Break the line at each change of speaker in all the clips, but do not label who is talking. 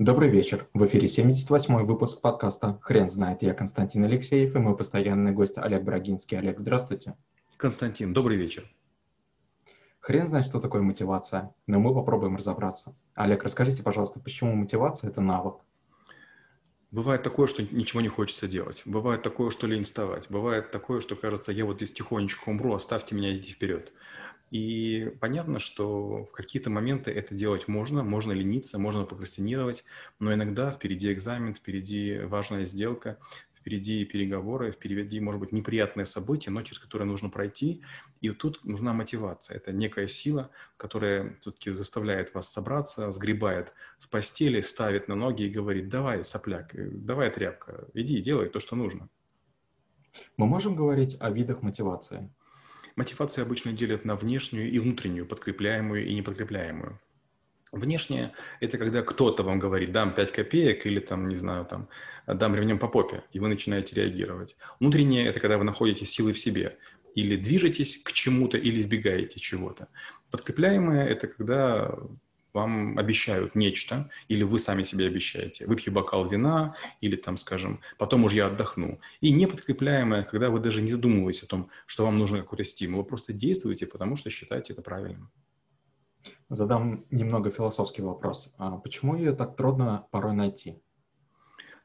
Добрый вечер. В эфире 78-й выпуск подкаста «Хрен знает». Я Константин Алексеев и мой постоянный гость Олег Брагинский. Олег, здравствуйте.
Константин, добрый вечер.
Хрен знает, что такое мотивация, но мы попробуем разобраться. Олег, расскажите, пожалуйста, почему мотивация – это навык?
Бывает такое, что ничего не хочется делать. Бывает такое, что лень вставать. Бывает такое, что кажется, я вот здесь тихонечко умру, оставьте меня, идти вперед. И понятно, что в какие-то моменты это делать можно, можно лениться, можно прокрастинировать, но иногда впереди экзамен, впереди важная сделка, впереди переговоры, впереди, может быть, неприятное событие, но через которое нужно пройти. И тут нужна мотивация. Это некая сила, которая все-таки заставляет вас собраться, сгребает с постели, ставит на ноги и говорит, давай, сопляк, э, давай, тряпка, иди, делай то, что нужно.
Мы можем говорить о видах мотивации?
Мотивация обычно делят на внешнюю и внутреннюю, подкрепляемую и неподкрепляемую. Внешнее – это когда кто-то вам говорит, дам 5 копеек или там, не знаю, там, дам ремнем по попе, и вы начинаете реагировать. Внутреннее – это когда вы находите силы в себе, или движетесь к чему-то, или избегаете чего-то. Подкрепляемое – это когда вам обещают нечто, или вы сами себе обещаете, выпью бокал вина, или там, скажем, потом уж я отдохну. И неподкрепляемое, когда вы даже не задумываетесь о том, что вам нужен какой-то стимул, вы просто действуете, потому что считаете это правильным.
Задам немного философский вопрос. А почему ее так трудно порой найти?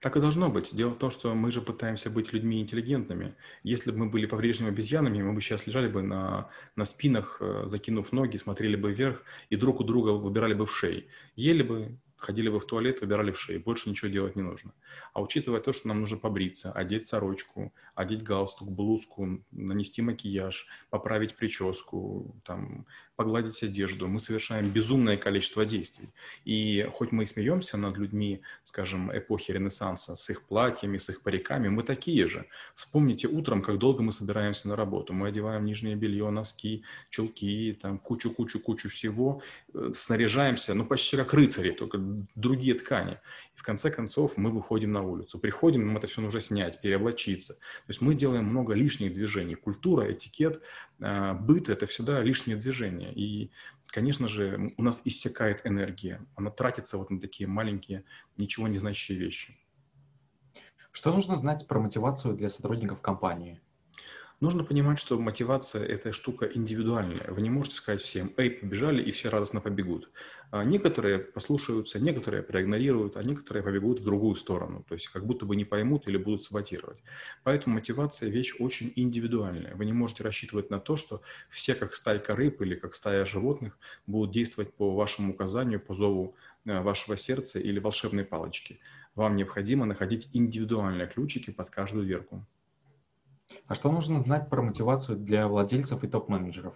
Так и должно быть. Дело в том, что мы же пытаемся быть людьми интеллигентными. Если бы мы были по-прежнему обезьянами, мы бы сейчас лежали бы на, на спинах, э, закинув ноги, смотрели бы вверх и друг у друга выбирали бы в шеи. Ели бы, ходили бы в туалет, выбирали в шеи, больше ничего делать не нужно. А учитывая то, что нам нужно побриться, одеть сорочку, одеть галстук, блузку, нанести макияж, поправить прическу, там, погладить одежду, мы совершаем безумное количество действий. И хоть мы и смеемся над людьми, скажем, эпохи Ренессанса, с их платьями, с их париками, мы такие же. Вспомните утром, как долго мы собираемся на работу. Мы одеваем нижнее белье, носки, чулки, там кучу-кучу-кучу всего, э, снаряжаемся, ну, почти как рыцари, только другие ткани. И в конце концов мы выходим на улицу. Приходим, нам это все нужно снять, переоблачиться. То есть мы делаем много лишних движений. Культура, этикет, э, быт – это всегда лишние движения. И, конечно же, у нас иссякает энергия. Она тратится вот на такие маленькие, ничего не значащие вещи.
Что нужно знать про мотивацию для сотрудников компании?
Нужно понимать, что мотивация – это штука индивидуальная. Вы не можете сказать всем, эй, побежали, и все радостно побегут. А некоторые послушаются, некоторые проигнорируют, а некоторые побегут в другую сторону, то есть как будто бы не поймут или будут саботировать. Поэтому мотивация – вещь очень индивидуальная. Вы не можете рассчитывать на то, что все, как стайка рыб или как стая животных, будут действовать по вашему указанию, по зову э, вашего сердца или волшебной палочки. Вам необходимо находить индивидуальные ключики под каждую дверку.
А что нужно знать про мотивацию для владельцев и топ-менеджеров?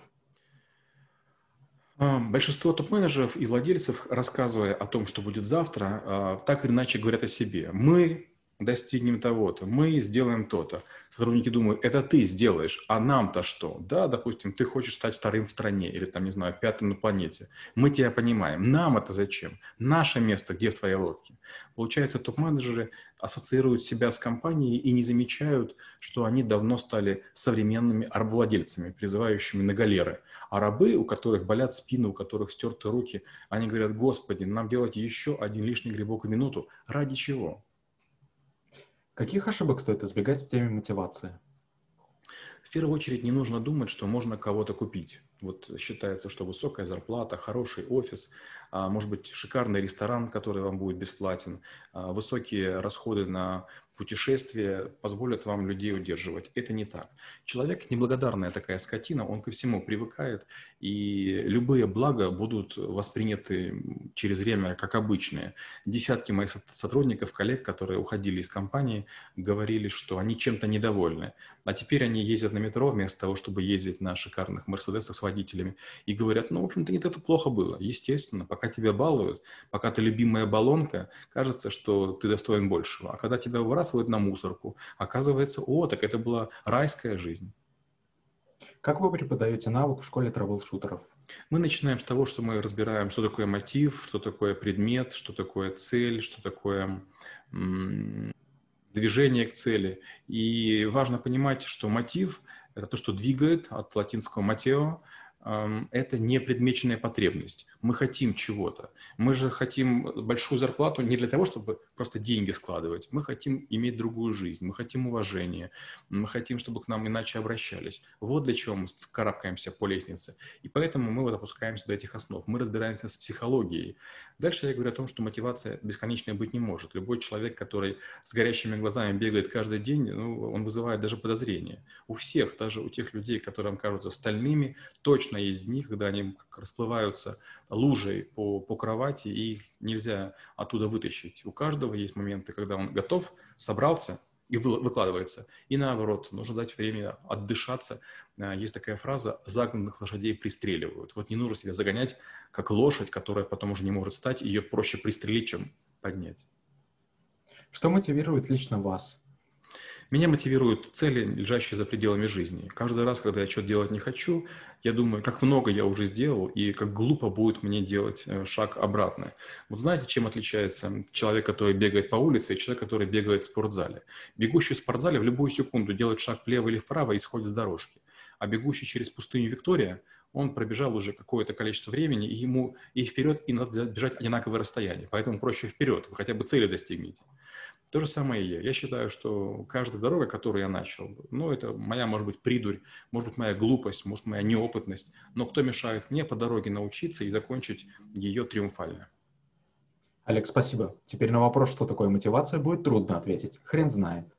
А, большинство топ-менеджеров и владельцев, рассказывая о том, что будет завтра, а, так или иначе говорят о себе. Мы достигнем того-то, мы сделаем то-то. Сотрудники думают, это ты сделаешь, а нам-то что? Да, допустим, ты хочешь стать вторым в стране или там, не знаю, пятым на планете. Мы тебя понимаем. Нам это зачем? Наше место где в твоей лодке? Получается, топ-менеджеры ассоциируют себя с компанией и не замечают, что они давно стали современными рабовладельцами, призывающими на галеры. А рабы, у которых болят спины, у которых стерты руки, они говорят, господи, нам делать еще один лишний грибок в минуту. Ради чего?
Каких ошибок стоит избегать в теме мотивации?
В первую очередь не нужно думать, что можно кого-то купить. Вот считается, что высокая зарплата, хороший офис, а, может быть шикарный ресторан, который вам будет бесплатен, а, высокие расходы на путешествия позволят вам людей удерживать. Это не так. Человек неблагодарная такая скотина, он ко всему привыкает, и любые блага будут восприняты через время как обычные. Десятки моих сотрудников, коллег, которые уходили из компании, говорили, что они чем-то недовольны. А теперь они ездят на метро вместо того, чтобы ездить на шикарных Мерседесах с водителями. И говорят, ну, в общем-то, не это плохо было. Естественно, пока тебя балуют, пока ты любимая баллонка, кажется, что ты достоин большего. А когда тебя выбрасывают, выбрасывают на мусорку. Оказывается, о, так это была райская жизнь.
Как вы преподаете навык в школе трэбл-шутеров?
Мы начинаем с того, что мы разбираем, что такое мотив, что такое предмет, что такое цель, что такое м- движение к цели. И важно понимать, что мотив – это то, что двигает от латинского «матео», это не предмеченная потребность. Мы хотим чего-то. Мы же хотим большую зарплату не для того, чтобы просто деньги складывать. Мы хотим иметь другую жизнь, мы хотим уважения, мы хотим, чтобы к нам иначе обращались. Вот для чего мы карабкаемся по лестнице. И поэтому мы вот опускаемся до этих основ. Мы разбираемся с психологией. Дальше я говорю о том, что мотивация бесконечной быть не может. Любой человек, который с горящими глазами бегает каждый день, ну, он вызывает даже подозрения. У всех, даже у тех людей, которые вам кажутся стальными, точно есть дни, когда они расплываются лужей по, по кровати, и их нельзя оттуда вытащить. У каждого есть моменты, когда он готов, собрался и выкладывается. И наоборот, нужно дать время отдышаться. А, есть такая фраза «загнанных лошадей пристреливают». Вот не нужно себя загонять, как лошадь, которая потом уже не может стать, ее проще пристрелить, чем поднять.
Что мотивирует лично вас?
Меня мотивируют цели, лежащие за пределами жизни. Каждый раз, когда я что-то делать не хочу, я думаю, как много я уже сделал и как глупо будет мне делать э, шаг обратно. Вот знаете, чем отличается человек, который бегает по улице, и человек, который бегает в спортзале? Бегущий в спортзале в любую секунду делает шаг влево или вправо и сходит с дорожки. А бегущий через пустыню Виктория, он пробежал уже какое-то количество времени, и ему и вперед, и надо бежать одинаковое расстояние. Поэтому проще вперед, вы хотя бы цели достигнете. То же самое и я. Я считаю, что каждая дорога, которую я начал, ну, это моя, может быть, придурь, может быть, моя глупость, может, моя неопытность, но кто мешает мне по дороге научиться и закончить ее триумфально?
Олег, спасибо. Теперь на вопрос, что такое мотивация, будет трудно ответить. Хрен знает.